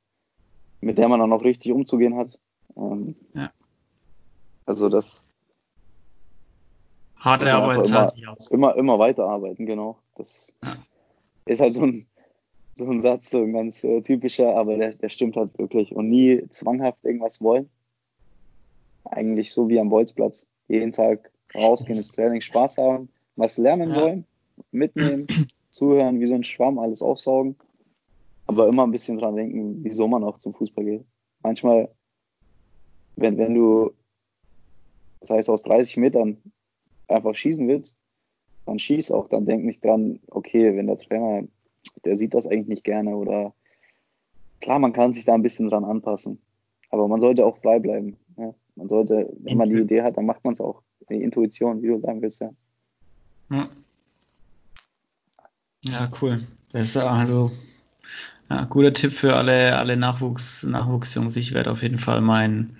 mit der man dann auch richtig umzugehen hat. Ähm, ja. Also das. Harte Arbeit zahlt sich aus. Immer, immer weiterarbeiten, genau. Das ja. ist halt so ein, so ein Satz, so ein ganz äh, typischer, aber der, der stimmt halt wirklich. Und nie zwanghaft irgendwas wollen. Eigentlich so wie am Bolzplatz jeden Tag rausgehen, ins Training, Spaß haben, was lernen wollen, mitnehmen, zuhören, wie so ein Schwamm, alles aufsaugen. Aber immer ein bisschen dran denken, wieso man auch zum Fußball geht. Manchmal, wenn, wenn du, das heißt, aus 30 Metern einfach schießen willst, dann schieß auch, dann denk nicht dran, okay, wenn der Trainer, der sieht das eigentlich nicht gerne oder klar, man kann sich da ein bisschen dran anpassen. Aber man sollte auch frei bleiben. Man sollte, wenn man die Idee hat, dann macht man es auch. Die Intuition, wie du sagen willst, ja. Ja, ja cool. Das ist also ja, guter Tipp für alle, alle Nachwuchs, Nachwuchsjungs. Ich werde auf jeden Fall meinen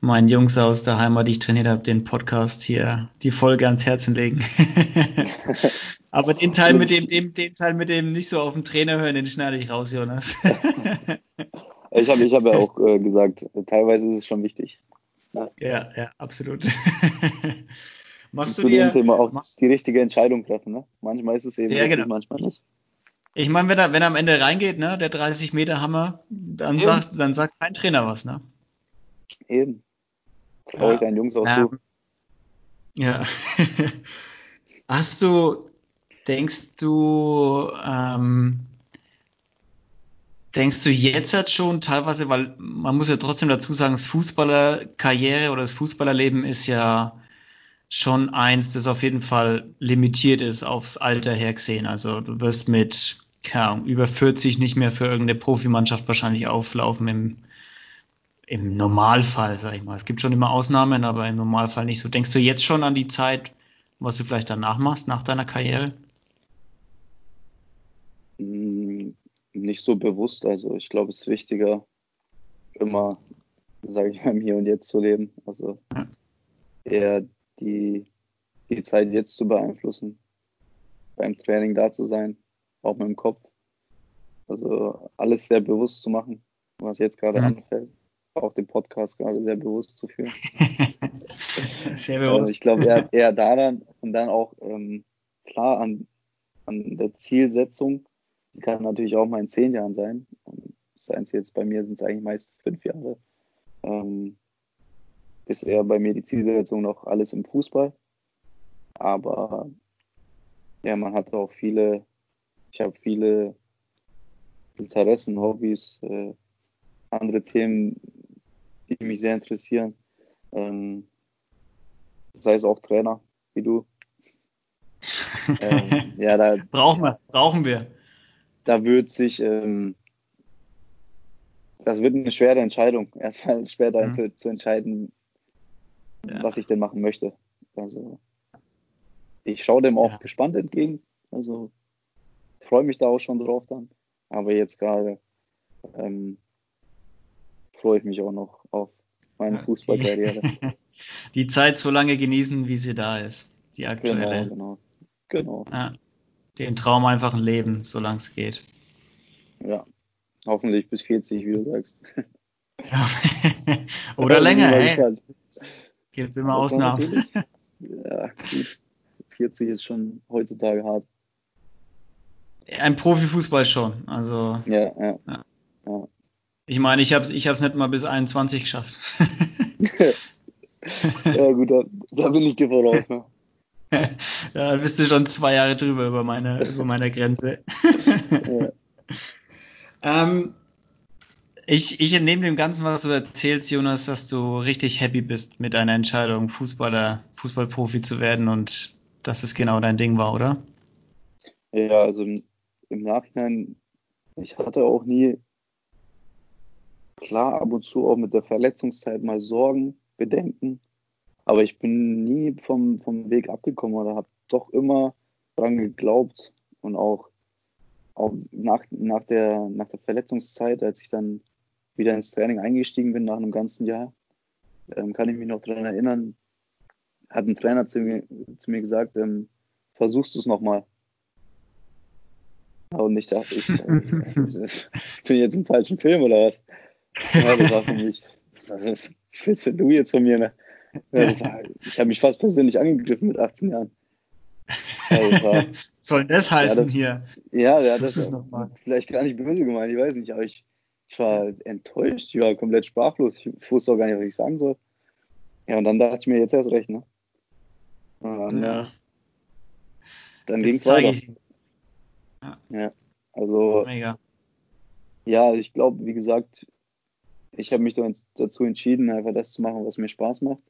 meinen Jungs aus der Heimat, die ich trainiert habe, den Podcast hier, die Folge ans Herzen legen. Aber den Teil mit dem, dem, den Teil mit dem nicht so auf den Trainer hören, den schneide ich raus, Jonas. ich habe ich hab ja auch äh, gesagt, teilweise ist es schon wichtig. Ja, ja, ja absolut. machst du dir Thema auch machst, die richtige Entscheidung treffen, ne? Manchmal ist es eben ja, richtig, genau. manchmal nicht. Ich meine, wenn er, wenn er am Ende reingeht, ne, der 30 Meter Hammer, dann eben. sagt, dann sagt kein Trainer was, ne? Eben. Traue ich deinen Jungs auch ja. zu. Ja. Hast du, denkst du, ähm, denkst du jetzt halt schon teilweise, weil man muss ja trotzdem dazu sagen, das Fußballerkarriere oder das Fußballerleben ist ja schon eins, das auf jeden Fall limitiert ist aufs Alter her gesehen. Also du wirst mit ja, über 40 nicht mehr für irgendeine Profimannschaft wahrscheinlich auflaufen im, im Normalfall, sag ich mal. Es gibt schon immer Ausnahmen, aber im Normalfall nicht so. Denkst du jetzt schon an die Zeit, was du vielleicht danach machst, nach deiner Karriere? Nicht so bewusst. Also ich glaube, es ist wichtiger, immer, sage ich mal, Hier und Jetzt zu leben. Also eher die, die Zeit jetzt zu beeinflussen, beim Training da zu sein, auch mit dem Kopf. Also alles sehr bewusst zu machen, was jetzt gerade mhm. anfällt. Auch den Podcast gerade sehr bewusst zu führen. sehr bewusst. Also ich glaube eher, eher daran und dann auch ähm, klar an, an der Zielsetzung. Die kann natürlich auch mal in zehn Jahren sein. Seien es jetzt bei mir sind es eigentlich meist fünf Jahre. Ähm, ist eher bei mir die Zielsetzung noch alles im Fußball. Aber ja, man hat auch viele, ich habe viele Interessen, Hobbys, äh, andere Themen, die mich sehr interessieren. Ähm, sei es auch Trainer, wie du. ähm, ja, da brauchen wir, brauchen wir. Da wird sich, ähm, das wird eine schwere Entscheidung, erstmal später mhm. zu, zu entscheiden, ja. was ich denn machen möchte. Also ich schaue dem auch ja. gespannt entgegen. Also freue mich da auch schon drauf dann. Aber jetzt gerade ähm, freue ich mich auch noch auf meine ja, Fußballkarriere. Die, die, Zeit so lange genießen, wie sie da ist. Die aktuelle. Genau, genau. genau. Ja, den Traum einfach ein Leben, solange es geht. Ja, hoffentlich bis 40, wie du sagst. Oder länger, hey. Gibt immer das Ausnahmen. Ja, gut. 40 ist schon heutzutage hart. Ein Profifußball schon. Also. Ja, ja. ja. ja. Ich meine, ich habe es ich nicht mal bis 21 geschafft. ja, gut, da, da, bin ich dir voraus. Ne? da bist du schon zwei Jahre drüber über meine, über meine Grenze. ja. ähm, ich, ich entnehme dem Ganzen, was du erzählst, Jonas, dass du richtig happy bist mit deiner Entscheidung, Fußballer, Fußballprofi zu werden und dass es genau dein Ding war, oder? Ja, also im, im Nachhinein, ich hatte auch nie, klar, ab und zu auch mit der Verletzungszeit mal Sorgen, Bedenken, aber ich bin nie vom, vom Weg abgekommen oder habe doch immer dran geglaubt und auch, auch nach, nach, der, nach der Verletzungszeit, als ich dann wieder ins Training eingestiegen bin nach einem ganzen Jahr, ähm, kann ich mich noch daran erinnern, hat ein Trainer zu mir, zu mir gesagt, ähm, versuchst du es nochmal. Und ich dachte, ich, äh, bin ich jetzt im falschen Film oder was? Ja, das war für mich, was willst du jetzt von mir? Ne? Ja, ich habe mich fast persönlich angegriffen mit 18 Jahren. Also Soll das heißen ja, das, hier? Ja, ja das ist vielleicht gar nicht böse gemeint, ich weiß nicht, aber ich, ich war enttäuscht, ich war komplett sprachlos. Ich wusste auch gar nicht, was ich sagen soll. Ja, und dann dachte ich mir jetzt erst recht, ne? Dann, ja. Äh, dann ging es weiter. Ja. ja. Also, Mega. ja, ich glaube, wie gesagt, ich habe mich dazu entschieden, einfach das zu machen, was mir Spaß macht.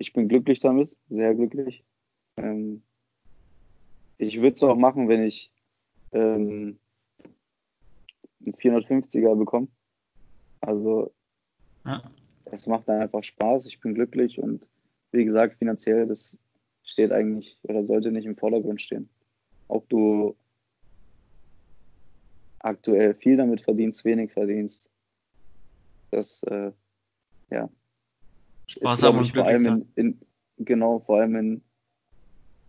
Ich bin glücklich damit, sehr glücklich. Ähm, ich würde es auch machen, wenn ich ähm, einen 450er bekommen. Also ja. es macht dann einfach Spaß, ich bin glücklich und wie gesagt, finanziell, das steht eigentlich oder sollte nicht im Vordergrund stehen. Ob du aktuell viel damit verdienst, wenig verdienst, das äh, ja Spaß haben und vor allem in, in, genau vor allem in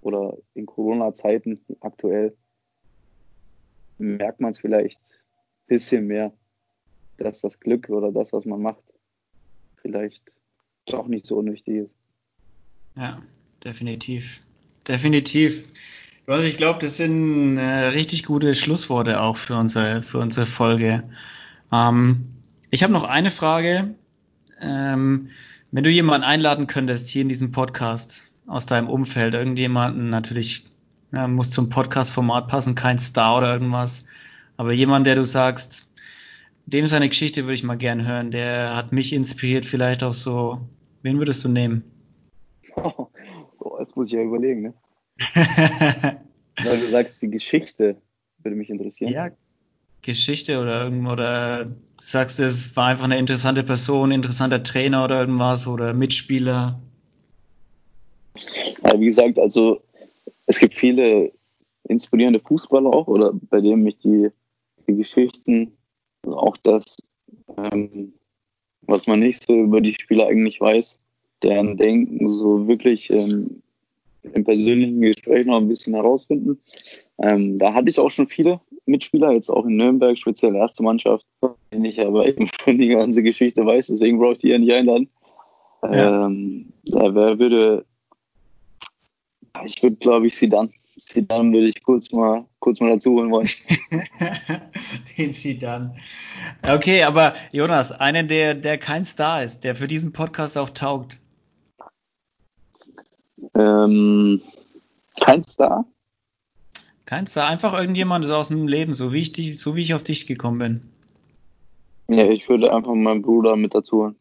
oder in Corona-Zeiten aktuell merkt man es vielleicht bisschen mehr, dass das Glück oder das, was man macht, vielleicht doch nicht so unwichtig ist. Ja, definitiv. Definitiv. Also ich glaube, das sind äh, richtig gute Schlussworte auch für unsere, für unsere Folge. Ähm, ich habe noch eine Frage. Ähm, wenn du jemanden einladen könntest hier in diesem Podcast aus deinem Umfeld, irgendjemanden natürlich ja, muss zum Podcast-Format passen, kein Star oder irgendwas, aber jemand, der du sagst, dem seine Geschichte würde ich mal gern hören, der hat mich inspiriert, vielleicht auch so. Wen würdest du nehmen? Oh, jetzt muss ich ja überlegen, ne? Weil du sagst, die Geschichte würde mich interessieren. Ja, Geschichte oder irgendwo, oder sagst du, es war einfach eine interessante Person, interessanter Trainer oder irgendwas oder Mitspieler? Ja, wie gesagt, also es gibt viele inspirierende Fußballer auch, oder bei denen mich die, die Geschichten, also auch das, ähm, was man nicht so über die Spieler eigentlich weiß, deren Denken so wirklich ähm, im persönlichen Gespräch noch ein bisschen herausfinden. Ähm, da hatte ich auch schon viele Mitspieler, jetzt auch in Nürnberg, speziell erste Mannschaft, den ich aber eben schon die ganze Geschichte weiß, deswegen brauche ich die ja nicht einladen. Ja. Ähm, da wer würde, ich würde glaube ich Sidan. Sidan würde ich kurz mal, kurz mal dazu holen wollen. den Sidan. Okay, aber Jonas, einen, der, der kein Star ist, der für diesen Podcast auch taugt. Ähm, kein Star? Kein Star, einfach irgendjemand aus dem Leben, so wie ich dich, so wie ich auf dich gekommen bin. Ja, ich würde einfach meinen Bruder mit dazu holen.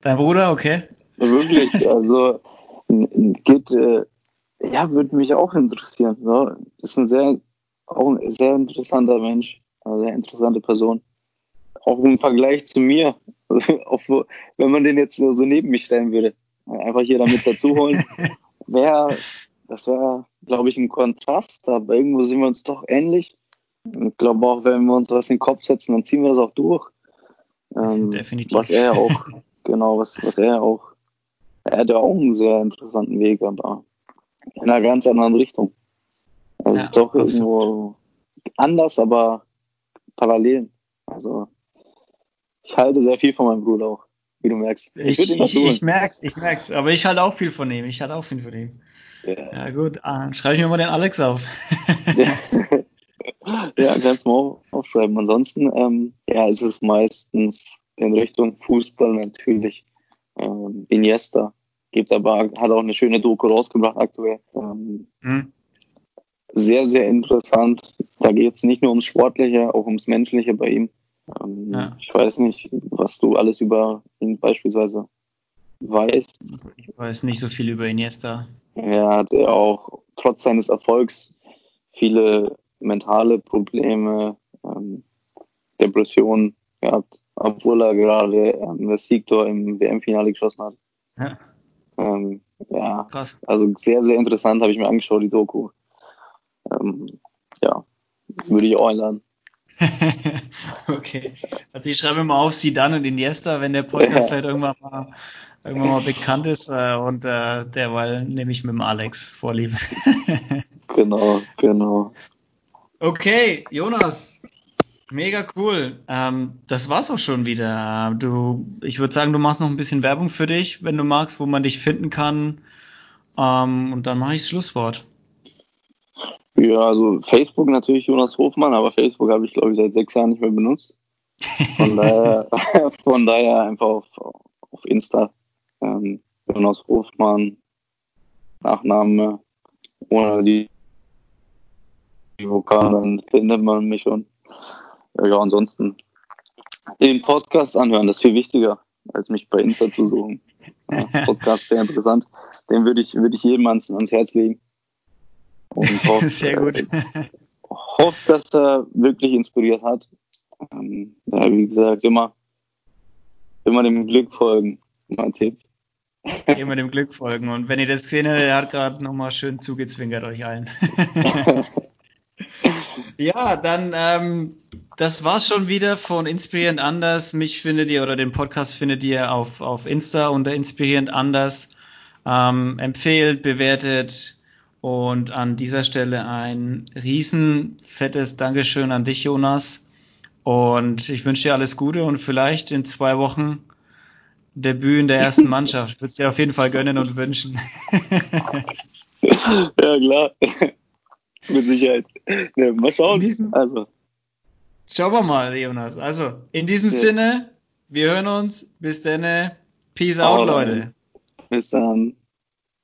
Dein Bruder, okay. Wirklich, also geht, äh, ja, würde mich auch interessieren. So. Ist ein sehr, auch ein sehr interessanter Mensch, eine sehr interessante Person. Auch im Vergleich zu mir, auch, wenn man den jetzt so neben mich stellen würde. Einfach hier damit dazu holen. Wäre, das wäre, glaube ich, ein Kontrast, aber irgendwo sind wir uns doch ähnlich. Ich glaube auch, wenn wir uns was in den Kopf setzen, dann ziehen wir das auch durch. Ähm, Definitiv. Was er auch, genau, was, was er auch, er hat ja auch einen sehr interessanten Weg, aber in einer ganz anderen Richtung. Also ja, ist doch absolut. irgendwo anders, aber parallel. Also ich halte sehr viel von meinem Bruder auch wie du merkst. Ich, ich, ich, ich merk's, ich merk's. Aber ich halte auch viel von ihm. Ich halte auch viel von ihm. Ja, ja gut. Ah, schreibe ich mir mal den Alex auf. ja. ja, kannst du mal aufschreiben. Ansonsten, ähm, ja, ist es meistens in Richtung Fußball natürlich. Ähm, Iniesta gibt aber, hat auch eine schöne Doku rausgebracht aktuell. Ähm, mhm. Sehr, sehr interessant. Da geht es nicht nur ums Sportliche, auch ums Menschliche bei ihm. Ähm, ja. Ich weiß nicht, was du alles über ihn beispielsweise weißt. Ich weiß nicht so viel über Iniesta. Er hat ja auch trotz seines Erfolgs viele mentale Probleme, ähm, Depressionen gehabt, obwohl er gerade ähm, das Siegtor im WM-Finale geschossen hat. Ja. Ähm, ja, Krass. also sehr, sehr interessant, habe ich mir angeschaut, die Doku. Ähm, ja, würde ich auch einladen. okay. Also ich schreibe mal auf sie dann und Iniesta, wenn der Podcast vielleicht irgendwann mal, irgendwann mal bekannt ist. Äh, und äh, derweil nehme ich mit dem Alex Vorliebe. genau, genau. Okay, Jonas. Mega cool. Ähm, das war's auch schon wieder. Du, ich würde sagen, du machst noch ein bisschen Werbung für dich, wenn du magst, wo man dich finden kann. Ähm, und dann mache ich das Schlusswort. Ja, also Facebook natürlich Jonas Hofmann, aber Facebook habe ich glaube ich seit sechs Jahren nicht mehr benutzt. Von daher, von daher einfach auf, auf Insta. Ähm, Jonas Hofmann, Nachname, ohne die, die Vokale, dann findet man mich schon. Ja, ansonsten den Podcast anhören, das ist viel wichtiger, als mich bei Insta zu suchen. Ja, Podcast sehr interessant. Den würde ich, würde ich jedem ans, ans Herz legen. Und hofft, Sehr gut. Äh, hofft, dass er wirklich inspiriert hat. Ähm, ja, wie gesagt, immer, immer dem Glück folgen, mein Tipp. Immer dem Glück folgen. Und wenn ihr das gesehen habt, er hat gerade nochmal schön zugezwinkert euch allen. ja, dann, ähm, das war's schon wieder von Inspirierend Anders. Mich findet ihr oder den Podcast findet ihr auf, auf Insta unter Inspirierend Anders. Ähm, empfehlt, bewertet, und an dieser Stelle ein riesen fettes Dankeschön an dich, Jonas. Und ich wünsche dir alles Gute und vielleicht in zwei Wochen Debüt in der ersten Mannschaft. Würde es dir auf jeden Fall gönnen und wünschen. ja, klar. Mit Sicherheit. Ja, mal schauen. Diesem, also. Schauen wir mal, Jonas. Also, in diesem ja. Sinne, wir hören uns. Bis dann. Peace out, Leute. Bis dann.